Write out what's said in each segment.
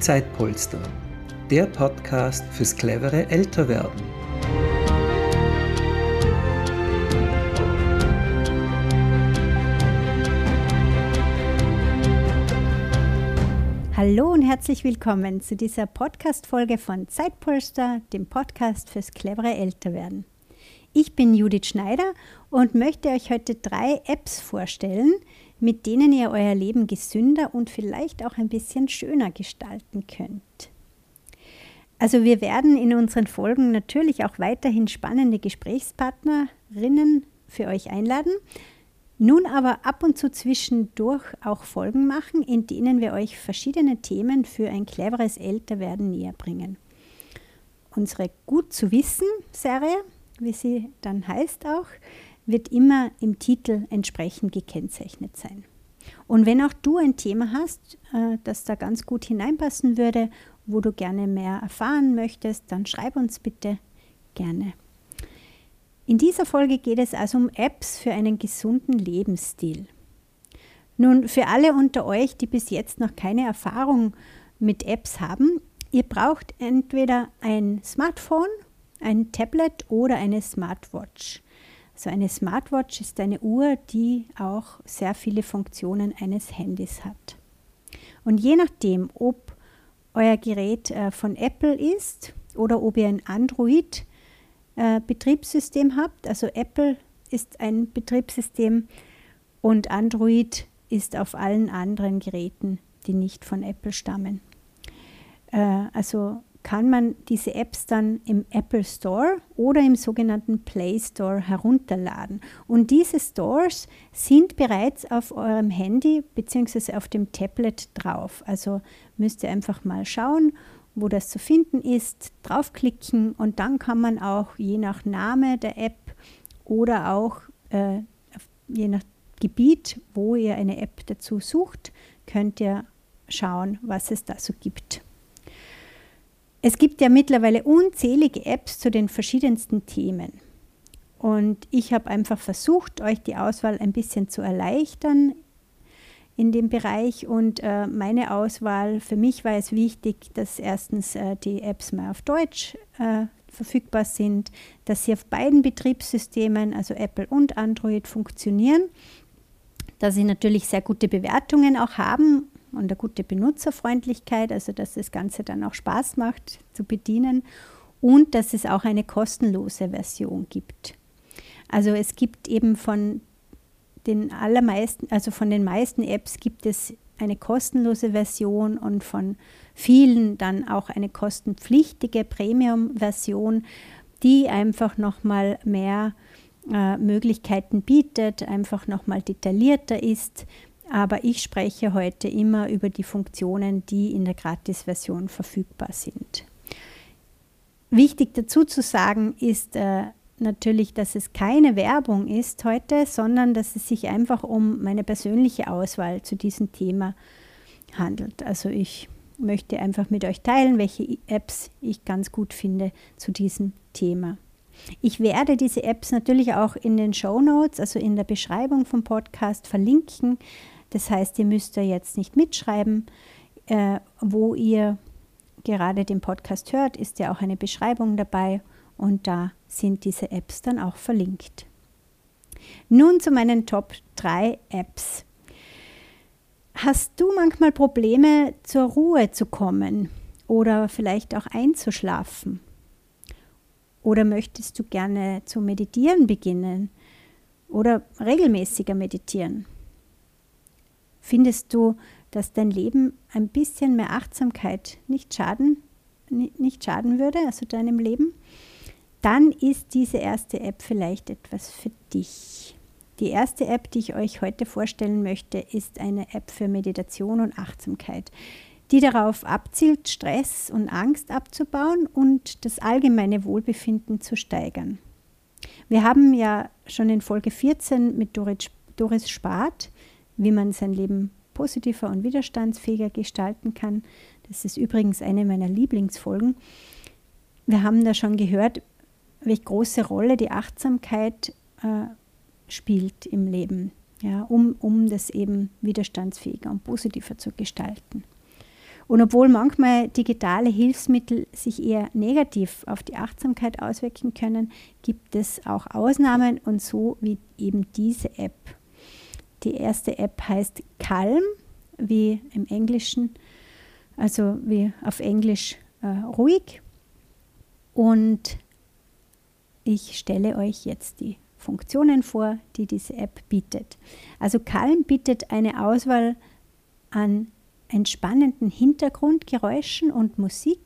Zeitpolster, der Podcast fürs clevere Älterwerden. Hallo und herzlich willkommen zu dieser Podcast-Folge von Zeitpolster, dem Podcast fürs clevere Älterwerden. Ich bin Judith Schneider und möchte euch heute drei Apps vorstellen, mit denen ihr euer Leben gesünder und vielleicht auch ein bisschen schöner gestalten könnt. Also wir werden in unseren Folgen natürlich auch weiterhin spannende Gesprächspartnerinnen für euch einladen, nun aber ab und zu zwischendurch auch Folgen machen, in denen wir euch verschiedene Themen für ein cleveres Älterwerden näher bringen. Unsere Gut zu wissen Serie, wie sie dann heißt auch, wird immer im Titel entsprechend gekennzeichnet sein. Und wenn auch du ein Thema hast, äh, das da ganz gut hineinpassen würde, wo du gerne mehr erfahren möchtest, dann schreib uns bitte gerne. In dieser Folge geht es also um Apps für einen gesunden Lebensstil. Nun, für alle unter euch, die bis jetzt noch keine Erfahrung mit Apps haben, ihr braucht entweder ein Smartphone, ein Tablet oder eine Smartwatch. So eine Smartwatch ist eine Uhr, die auch sehr viele Funktionen eines Handys hat. Und je nachdem, ob euer Gerät äh, von Apple ist oder ob ihr ein Android-Betriebssystem äh, habt, also Apple ist ein Betriebssystem und Android ist auf allen anderen Geräten, die nicht von Apple stammen. Äh, also kann man diese Apps dann im Apple Store oder im sogenannten Play Store herunterladen. Und diese Stores sind bereits auf eurem Handy bzw. auf dem Tablet drauf. Also müsst ihr einfach mal schauen, wo das zu finden ist, draufklicken und dann kann man auch je nach Name der App oder auch äh, je nach Gebiet, wo ihr eine App dazu sucht, könnt ihr schauen, was es da so gibt. Es gibt ja mittlerweile unzählige Apps zu den verschiedensten Themen. Und ich habe einfach versucht, euch die Auswahl ein bisschen zu erleichtern in dem Bereich. Und äh, meine Auswahl, für mich war es wichtig, dass erstens äh, die Apps mal auf Deutsch äh, verfügbar sind, dass sie auf beiden Betriebssystemen, also Apple und Android, funktionieren, dass sie natürlich sehr gute Bewertungen auch haben und eine gute Benutzerfreundlichkeit, also dass das Ganze dann auch Spaß macht zu bedienen und dass es auch eine kostenlose Version gibt. Also es gibt eben von den allermeisten, also von den meisten Apps gibt es eine kostenlose Version und von vielen dann auch eine kostenpflichtige Premium-Version, die einfach nochmal mehr äh, Möglichkeiten bietet, einfach nochmal detaillierter ist, aber ich spreche heute immer über die Funktionen, die in der Gratis-Version verfügbar sind. Wichtig dazu zu sagen ist äh, natürlich, dass es keine Werbung ist heute, sondern dass es sich einfach um meine persönliche Auswahl zu diesem Thema handelt. Also ich möchte einfach mit euch teilen, welche Apps ich ganz gut finde zu diesem Thema. Ich werde diese Apps natürlich auch in den Show Notes, also in der Beschreibung vom Podcast verlinken. Das heißt, ihr müsst da jetzt nicht mitschreiben, äh, wo ihr gerade den Podcast hört, ist ja auch eine Beschreibung dabei und da sind diese Apps dann auch verlinkt. Nun zu meinen Top 3 Apps. Hast du manchmal Probleme zur Ruhe zu kommen oder vielleicht auch einzuschlafen? Oder möchtest du gerne zu meditieren beginnen oder regelmäßiger meditieren? Findest du, dass dein Leben ein bisschen mehr Achtsamkeit nicht schaden, nicht schaden würde, also deinem Leben? Dann ist diese erste App vielleicht etwas für dich. Die erste App, die ich euch heute vorstellen möchte, ist eine App für Meditation und Achtsamkeit, die darauf abzielt, Stress und Angst abzubauen und das allgemeine Wohlbefinden zu steigern. Wir haben ja schon in Folge 14 mit Doris Spart wie man sein Leben positiver und widerstandsfähiger gestalten kann. Das ist übrigens eine meiner Lieblingsfolgen. Wir haben da schon gehört, welche große Rolle die Achtsamkeit äh, spielt im Leben, ja, um, um das eben widerstandsfähiger und positiver zu gestalten. Und obwohl manchmal digitale Hilfsmittel sich eher negativ auf die Achtsamkeit auswirken können, gibt es auch Ausnahmen und so wie eben diese App. Die erste App heißt Calm, wie im Englischen, also wie auf Englisch äh, ruhig. Und ich stelle euch jetzt die Funktionen vor, die diese App bietet. Also Calm bietet eine Auswahl an entspannenden Hintergrundgeräuschen und Musik,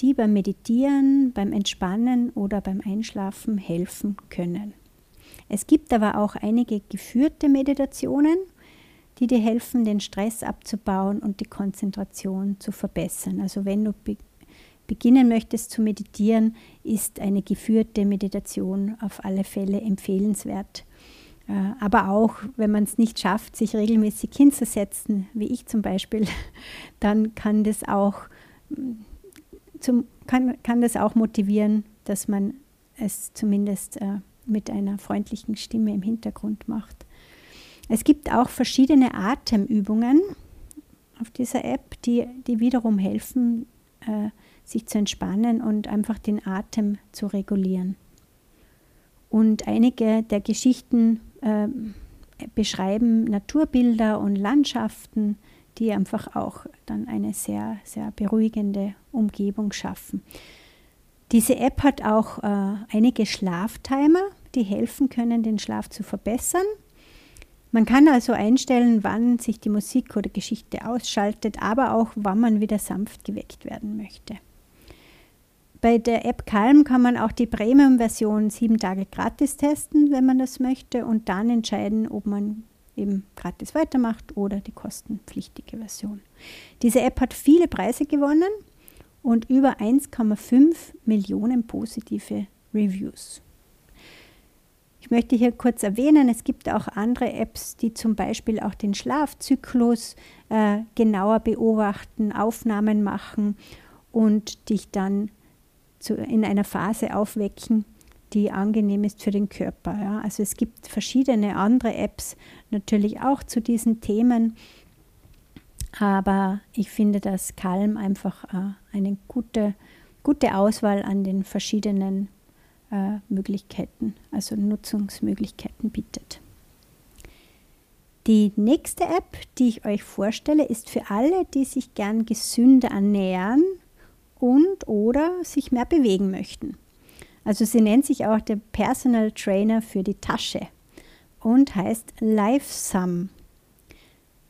die beim Meditieren, beim Entspannen oder beim Einschlafen helfen können. Es gibt aber auch einige geführte Meditationen, die dir helfen, den Stress abzubauen und die Konzentration zu verbessern. Also wenn du be beginnen möchtest zu meditieren, ist eine geführte Meditation auf alle Fälle empfehlenswert. Äh, aber auch, wenn man es nicht schafft, sich regelmäßig hinzusetzen, wie ich zum Beispiel, dann kann das auch, mm, zum, kann, kann das auch motivieren, dass man es zumindest äh, mit einer freundlichen Stimme im Hintergrund macht. Es gibt auch verschiedene Atemübungen auf dieser App, die, die wiederum helfen, äh, sich zu entspannen und einfach den Atem zu regulieren. Und einige der Geschichten äh, beschreiben Naturbilder und Landschaften, die einfach auch dann eine sehr, sehr beruhigende Umgebung schaffen. Diese App hat auch äh, einige Schlaftimer, die helfen können, den Schlaf zu verbessern. Man kann also einstellen, wann sich die Musik oder Geschichte ausschaltet, aber auch wann man wieder sanft geweckt werden möchte. Bei der App Calm kann man auch die Premium-Version sieben Tage gratis testen, wenn man das möchte, und dann entscheiden, ob man eben gratis weitermacht oder die kostenpflichtige Version. Diese App hat viele Preise gewonnen und über 1,5 Millionen positive Reviews. Ich möchte hier kurz erwähnen, es gibt auch andere Apps, die zum Beispiel auch den Schlafzyklus äh, genauer beobachten, Aufnahmen machen und dich dann zu, in einer Phase aufwecken, die angenehm ist für den Körper. Ja. Also es gibt verschiedene andere Apps natürlich auch zu diesen Themen, aber ich finde, dass Calm einfach äh, eine gute, gute Auswahl an den verschiedenen Möglichkeiten, also Nutzungsmöglichkeiten bietet. Die nächste App, die ich euch vorstelle, ist für alle, die sich gern gesünder ernähren und oder sich mehr bewegen möchten. Also sie nennt sich auch der Personal Trainer für die Tasche und heißt LifeSum.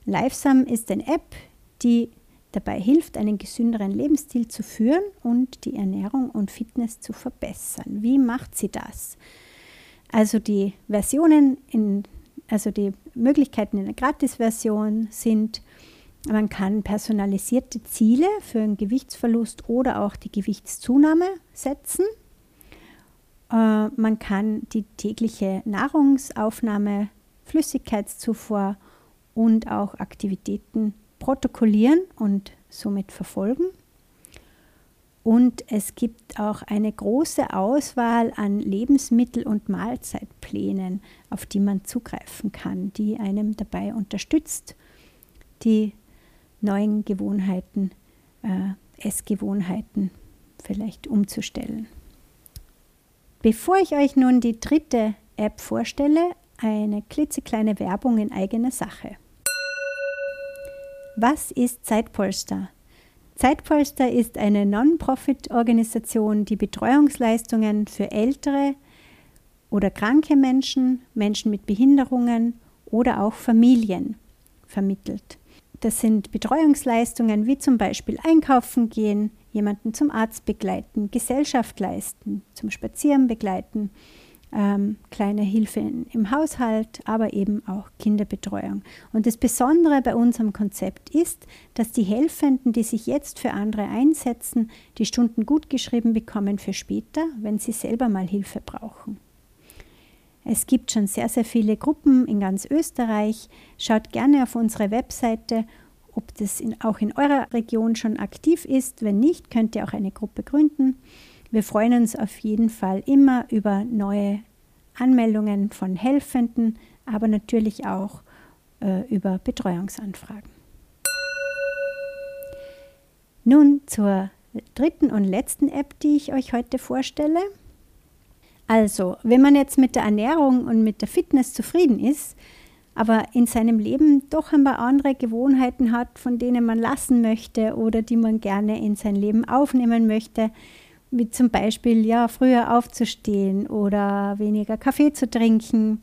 LifeSum ist eine App, die dabei hilft, einen gesünderen Lebensstil zu führen und die Ernährung und Fitness zu verbessern. Wie macht sie das? Also die Versionen, in, also die Möglichkeiten in der Gratis-Version sind, man kann personalisierte Ziele für einen Gewichtsverlust oder auch die Gewichtszunahme setzen. Äh, man kann die tägliche Nahrungsaufnahme, Flüssigkeitszufuhr und auch Aktivitäten protokollieren und somit verfolgen. Und es gibt auch eine große Auswahl an Lebensmittel- und Mahlzeitplänen, auf die man zugreifen kann, die einem dabei unterstützt, die neuen Gewohnheiten, äh, Essgewohnheiten vielleicht umzustellen. Bevor ich euch nun die dritte App vorstelle, eine klitzekleine Werbung in eigener Sache. Was ist Zeitpolster? Zeitpolster ist eine Non-Profit-Organisation, die Betreuungsleistungen für ältere oder kranke Menschen, Menschen mit Behinderungen oder auch Familien vermittelt. Das sind Betreuungsleistungen wie zum Beispiel einkaufen gehen, jemanden zum Arzt begleiten, Gesellschaft leisten, zum Spazieren begleiten, ähm, kleine Hilfe im Haushalt, aber eben auch Kinderbetreuung. Und das Besondere bei unserem Konzept ist, dass die Helfenden, die sich jetzt für andere einsetzen, die Stunden gut geschrieben bekommen für später, wenn sie selber mal Hilfe brauchen. Es gibt schon sehr, sehr viele Gruppen in ganz Österreich. Schaut gerne auf unsere Webseite, ob das in, auch in eurer Region schon aktiv ist. Wenn nicht, könnt ihr auch eine Gruppe gründen. Wir freuen uns auf jeden Fall immer über neue Anmeldungen von Helfenden, aber natürlich auch äh, über Betreuungsanfragen. Nun zur dritten und letzten App, die ich euch heute vorstelle. Also, wenn man jetzt mit der Ernährung und mit der Fitness zufrieden ist, aber in seinem Leben doch ein paar andere Gewohnheiten hat, von denen man lassen möchte oder die man gerne in sein Leben aufnehmen möchte, wie zum Beispiel ja früher aufzustehen oder weniger Kaffee zu trinken,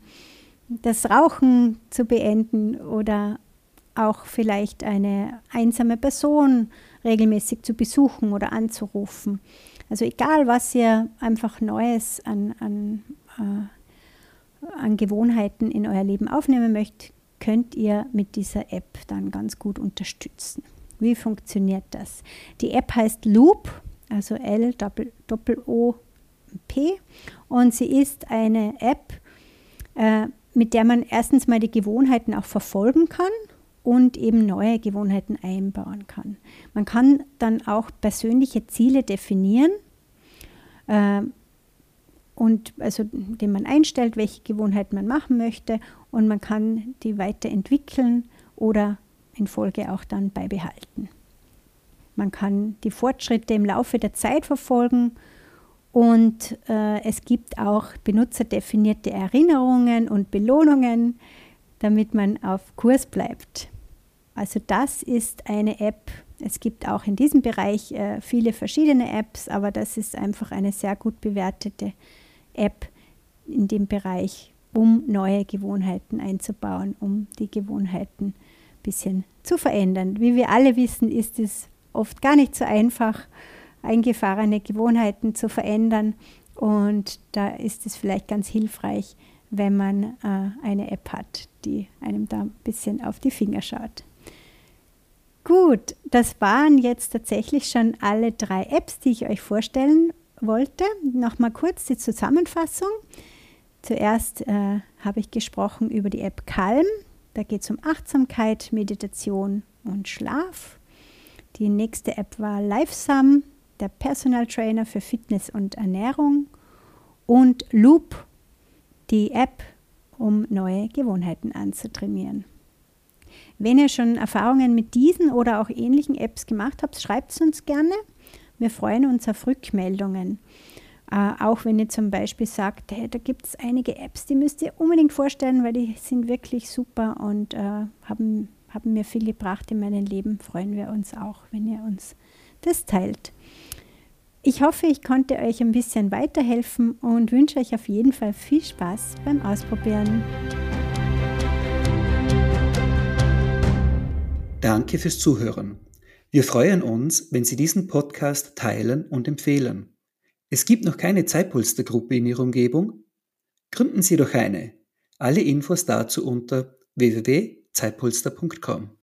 das Rauchen zu beenden oder auch vielleicht eine einsame Person regelmäßig zu besuchen oder anzurufen. Also egal, was ihr einfach Neues an, an, äh, an Gewohnheiten in euer Leben aufnehmen möchtet, könnt ihr mit dieser App dann ganz gut unterstützen. Wie funktioniert das? Die App heißt Loop, also L-O-P und sie ist eine App, äh, mit der man erstens mal die Gewohnheiten auch verfolgen kann und eben neue Gewohnheiten einbauen kann. Man kann dann auch persönliche Ziele definieren äh, und also den man einstellt, welche Gewohnheiten man machen möchte und man kann die weiterentwickeln oder in Folge auch dann beibehalten. Man kann die Fortschritte im Laufe der Zeit verfolgen und äh, es gibt auch benutzerdefinierte Erinnerungen und Belohnungen, damit man auf Kurs bleibt. Also das ist eine App. Es gibt auch in diesem Bereich äh, viele verschiedene Apps, aber das ist einfach eine sehr gut bewertete App in dem Bereich, um neue Gewohnheiten einzubauen, um die Gewohnheiten ein bisschen zu verändern. Wie wir alle wissen, ist es oft gar nicht so einfach, eingefahrene Gewohnheiten zu verändern. Und da ist es vielleicht ganz hilfreich, wenn man äh, eine App hat, die einem da ein bisschen auf die Finger schaut. Gut, das waren jetzt tatsächlich schon alle drei Apps, die ich euch vorstellen wollte. Nochmal kurz die Zusammenfassung. Zuerst äh, habe ich gesprochen über die App Calm. Da geht es um Achtsamkeit, Meditation und Schlaf. Die nächste App war Lifesum, der Personal Trainer für Fitness und Ernährung. Und Loop, die App, um neue Gewohnheiten anzutrainieren. Wenn ihr schon Erfahrungen mit diesen oder auch ähnlichen Apps gemacht habt, schreibt es uns gerne. Wir freuen uns auf Rückmeldungen. Äh, auch wenn ihr zum Beispiel sagt, hey, da gibt es einige Apps, die müsst ihr unbedingt vorstellen, weil die sind wirklich super und äh, haben, haben mir viel gebracht in meinem Leben, freuen wir uns auch, wenn ihr uns das teilt. Ich hoffe, ich konnte euch ein bisschen weiterhelfen und wünsche euch auf jeden Fall viel Spaß beim Ausprobieren. Danke fürs Zuhören. Wir freuen uns, wenn Sie diesen Podcast teilen und empfehlen. Es gibt noch keine Zeitpolstergruppe in Ihrer Umgebung? Gründen Sie doch eine. Alle Infos dazu unter www.zeitpolster.com.